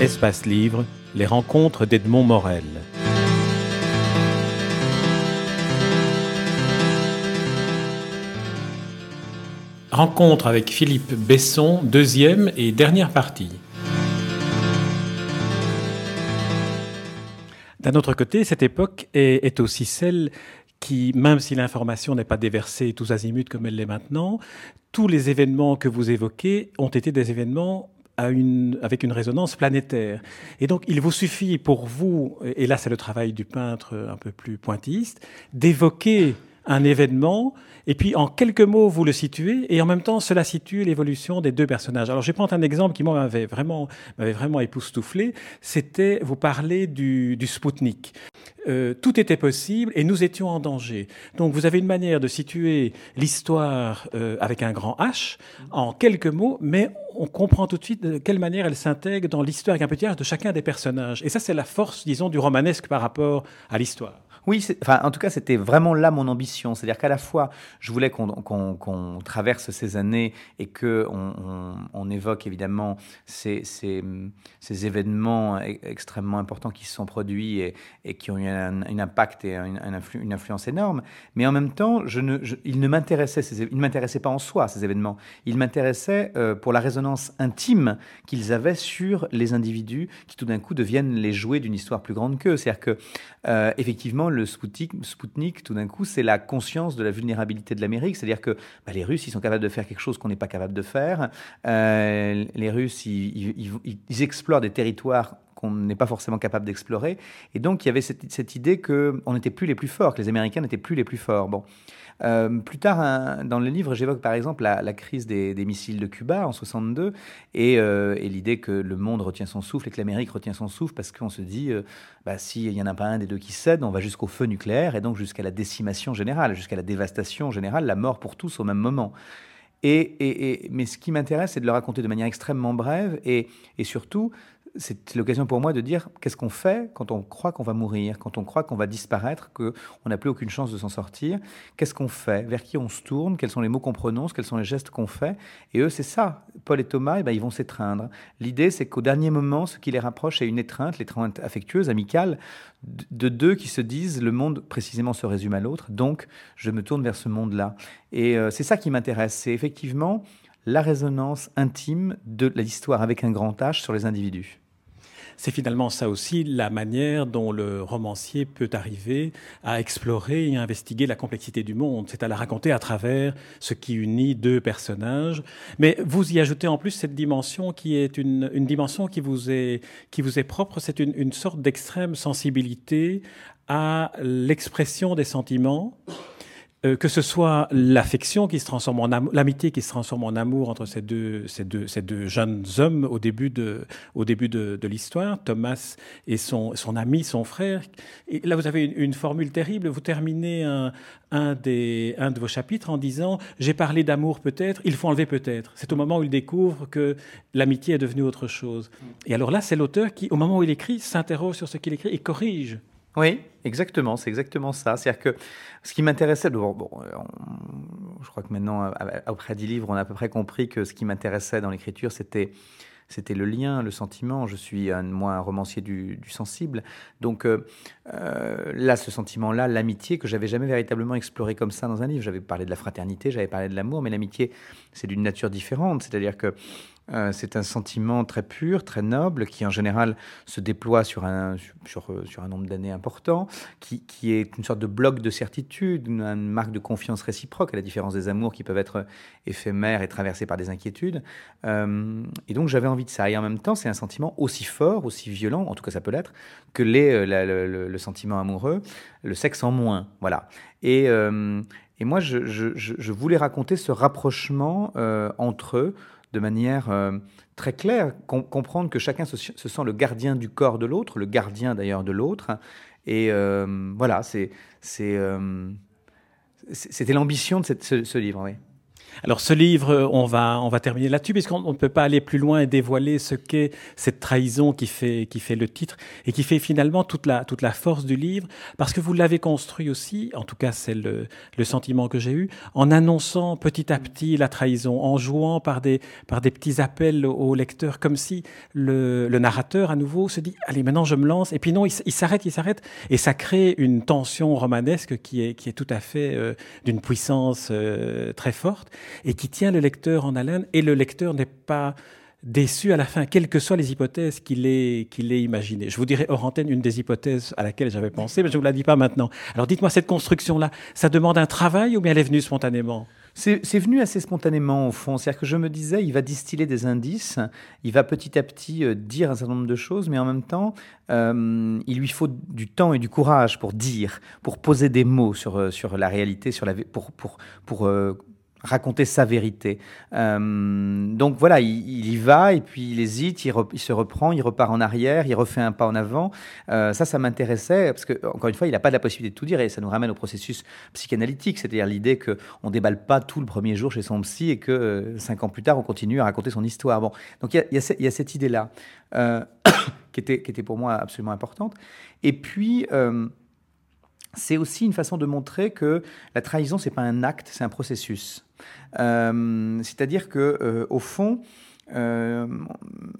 Espace Livre, les rencontres d'Edmond Morel. Rencontre avec Philippe Besson, deuxième et dernière partie. D'un autre côté, cette époque est, est aussi celle qui, même si l'information n'est pas déversée tous azimuts comme elle l'est maintenant, tous les événements que vous évoquez ont été des événements avec une résonance planétaire. Et donc, il vous suffit pour vous, et là c'est le travail du peintre un peu plus pointilliste, d'évoquer un événement, et puis en quelques mots, vous le situez, et en même temps, cela situe l'évolution des deux personnages. Alors, je vais prendre un exemple qui m'avait vraiment, m'avait vraiment époustouflé. C'était, vous parlez du, du Spoutnik. Euh, tout était possible et nous étions en danger. Donc, vous avez une manière de situer l'histoire euh, avec un grand H en quelques mots, mais on comprend tout de suite de quelle manière elle s'intègre dans l'histoire avec un petit H de chacun des personnages. Et ça, c'est la force, disons, du romanesque par rapport à l'histoire. Oui, enfin, en tout cas, c'était vraiment là mon ambition. C'est-à-dire qu'à la fois, je voulais qu'on traverse ces années et que on, évoque évidemment ces, événements e, extrêmement importants qui se sont produits et, qui ont eu un, impact et une influence énorme. Mais en même temps, ils ne m'intéressaient pas en soi, ces événements. Ils m'intéressaient euh, pour la résonance intime qu'ils avaient sur les individus qui tout d'un coup deviennent les jouets d'une histoire plus grande qu'eux. C'est-à-dire que, euh, effectivement, le Spoutnik, tout d'un coup, c'est la conscience de la vulnérabilité de l'Amérique. C'est-à-dire que bah, les Russes, ils sont capables de faire quelque chose qu'on n'est pas capable de faire. Euh, les Russes, ils, explorent des territoires qu'on n'est pas forcément capable d'explorer. Et donc, il y avait cette, cette idée qu'on n'était plus les plus forts, que les Américains n'étaient plus les plus forts. Bon. Euh, plus tard, dans le livre, j'évoque par exemple la, crise des, missiles de Cuba en 62 euh, et, l'idée que le monde retient son souffle et que l'Amérique retient son souffle parce qu'on se dit, euh, bah, s'il n'y en a pas un des deux qui cède, on va jusqu'au feu nucléaire et donc jusqu'à la décimation générale, jusqu'à la dévastation générale, la mort pour tous au même moment. Et, mais ce qui m'intéresse, c'est de le raconter de manière extrêmement brève et, et surtout c'est l'occasion pour moi de dire qu'est-ce qu'on fait quand on croit qu'on va mourir, quand on croit qu'on va disparaître, qu'on n'a plus aucune chance de s'en sortir. Qu'est-ce qu'on fait? Vers qui on se tourne? Quels sont les mots qu'on prononce? Quels sont les gestes qu'on fait? Et eux, c'est ça. Paul et Thomas, eh ben, ils vont s'étreindre. L'idée, c'est qu'au dernier moment, ce qui les rapproche, c'est une étreinte, l'étreinte affectueuse, amicale, de deux qui se disent le monde précisément se résume à l'autre, donc je me tourne vers ce monde-là. Et euh, c'est ça qui m'intéresse. C'est effectivement la résonance intime de l'histoire avec un grand H sur les individus. C'est finalement ça aussi la manière dont le romancier peut arriver à explorer et à investiguer la complexité du monde. C'est à la raconter à travers ce qui unit deux personnages. Mais vous y ajoutez en plus cette dimension qui est une, dimension qui vous est, qui vous est propre. C'est une, une sorte d'extrême sensibilité à l'expression des sentiments euh, que ce soit l'affection qui se transforme en l'amitié qui se transforme en amour entre ces deux, jeunes hommes au début de, l'histoire, Thomas et son, ami, son frère. Là, vous avez une, formule terrible. Vous terminez un, un de vos chapitres en disant J'ai parlé d'amour peut-être, il faut enlever peut-être. C'est au moment où il découvre que l'amitié est devenue autre chose. Et alors là, c'est l'auteur qui, au moment où il écrit, s'interroge sur ce qu'il écrit et corrige oui, exactement, c'est exactement ça. C'est-à-dire que ce qui m'intéressait, bon, je crois que maintenant, après dix livres, on a à peu près compris que ce qui m'intéressait dans l'écriture, c'était c'était le lien, le sentiment. Je suis un, moi un romancier du, sensible. Donc euh, euh, là, ce sentiment-là, l'amitié que j'avais jamais véritablement exploré comme ça dans un livre. J'avais parlé de la fraternité, j'avais parlé de l'amour, mais l'amitié, c'est d'une nature différente. C'est-à-dire que euh, c'est un sentiment très pur, très noble, qui en général se déploie sur un, sur, euh, un nombre d'années important, qui, qui, est une sorte de bloc de certitude, une, marque de confiance réciproque, à la différence des amours qui peuvent être éphémères et traversés par des inquiétudes. Euh, et donc j'avais envie de ça. Et en même temps, c'est un sentiment aussi fort, aussi violent, en tout cas ça peut l'être, que l'est le, sentiment amoureux, le sexe en moins. Voilà. Et, et moi, je, je, je, voulais raconter ce rapprochement entre eux de manière euh, très claire, comprendre que chacun se, sent le gardien du corps de l'autre, le gardien d'ailleurs de l'autre. Et euh, voilà, c'est, euh, c'était l'ambition de ce, livre. Oui. Alors ce livre, on va, on va terminer là-dessus, puisqu'on ne peut pas aller plus loin et dévoiler ce qu'est cette trahison qui fait, qui fait le titre et qui fait finalement toute la, toute la force du livre, parce que vous l'avez construit aussi, en tout cas c'est le, le sentiment que j'ai eu, en annonçant petit à petit la trahison, en jouant par des, par des petits appels au lecteur, comme si le, le narrateur à nouveau se dit, allez maintenant je me lance, et puis non, il s'arrête, il s'arrête, et ça crée une tension romanesque qui est, qui est tout à fait euh, d'une puissance euh, très forte et qui tient le lecteur en haleine, et le lecteur n'est pas déçu à la fin, quelles que soient les hypothèses qu'il ait, qu'il ait imaginées. Je vous dirai hors antenne une des hypothèses à laquelle j'avais pensé, mais je ne vous la dis pas maintenant. Alors dites-moi, cette construction-là, ça demande un travail ou bien elle est venue spontanément? C'est venu assez spontanément au fond. C'est-à-dire que je me disais, il va distiller des indices, il va petit à petit euh, dire un certain nombre de choses, mais en même temps, euh, il lui faut du temps et du courage pour dire, pour poser des mots sur, euh, sur la réalité, sur la, pour, pour, pour raconter sa vérité. Euh, donc voilà, il, y va et puis il hésite, il, se reprend, il repart en arrière, il refait un pas en avant. Euh, ça, ça m'intéressait parce que encore une fois, il n'a pas la possibilité de tout dire et ça nous ramène au processus psychanalytique, c'est-à-dire l'idée que on déballe pas tout le premier jour chez son psy et que euh, cinq ans plus tard, on continue à raconter son histoire. Donc il y a, cette idée-là qui était qui était pour moi absolument importante. Et puis c'est aussi une façon de montrer que la trahison, c'est pas un acte, c'est un processus. Euh, c'est-à-dire que, euh, au fond, euh,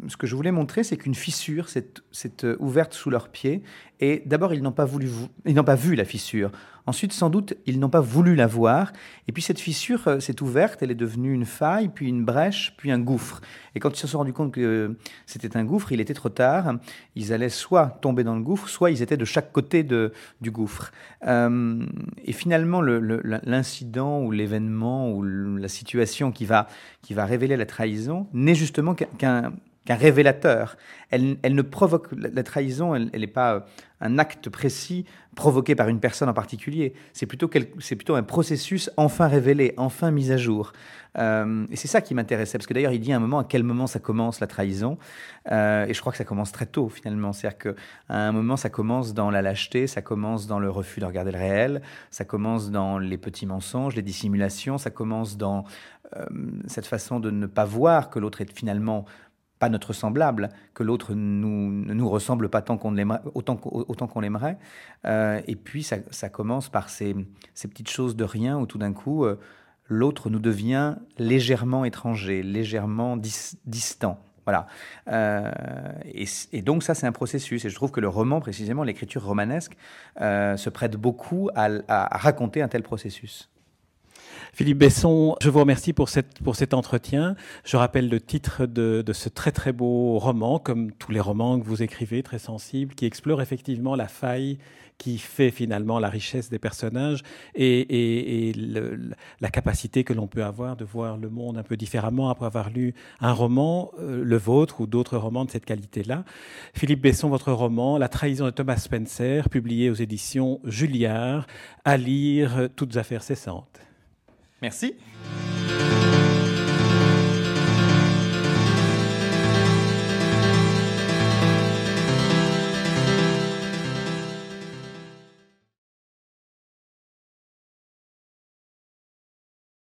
ce que je voulais montrer, c'est qu'une fissure s'est ouverte sous leurs pieds. Et d'abord, ils n'ont pas voulu, ils n'ont pas vu la fissure. Ensuite, sans doute, ils n'ont pas voulu la voir. Et puis cette fissure euh, s'est ouverte, elle est devenue une faille, puis une brèche, puis un gouffre. Et quand ils se sont rendus compte que c'était un gouffre, il était trop tard. Ils allaient soit tomber dans le gouffre, soit ils étaient de chaque côté du gouffre. Euh, et finalement, l'incident ou l'événement ou la situation qui va, qui va révéler la trahison n'est justement qu'un révélateur. Elle, ne provoque la, trahison, elle n'est pas un acte précis provoqué par une personne en particulier. C'est plutôt, un processus enfin révélé, enfin mis à jour. Euh, et c'est ça qui m'intéressait, parce que d'ailleurs, il dit à un moment à quel moment ça commence la trahison. Euh, et je crois que ça commence très tôt, finalement. C'est-à-dire qu'à un moment, ça commence dans la lâcheté, ça commence dans le refus de regarder le réel, ça commence dans les petits mensonges, les dissimulations, ça commence dans euh, cette façon de ne pas voir que l'autre est finalement pas notre semblable, que l'autre nous, ne nous ressemble pas tant qu'on autant, qu'on l'aimerait. Euh, et puis ça, commence par ces, petites choses de rien où tout d'un coup, euh, l'autre nous devient légèrement étranger, légèrement distant. Voilà. Euh, et, donc ça, c'est un processus. Et je trouve que le roman, précisément, l'écriture romanesque, se prête beaucoup à raconter un tel processus. Philippe Besson, je vous remercie pour, cette, pour cet entretien. Je rappelle le titre de, de, ce très très beau roman, comme tous les romans que vous écrivez, très sensible, qui explore effectivement la faille qui fait finalement la richesse des personnages et, et, et le, la capacité que l'on peut avoir de voir le monde un peu différemment après avoir lu un roman, euh, le vôtre ou d'autres romans de cette qualité-là. Philippe Besson, votre roman, La trahison de Thomas Spencer, publié aux éditions Julliard, à lire toutes affaires cessantes. Merci.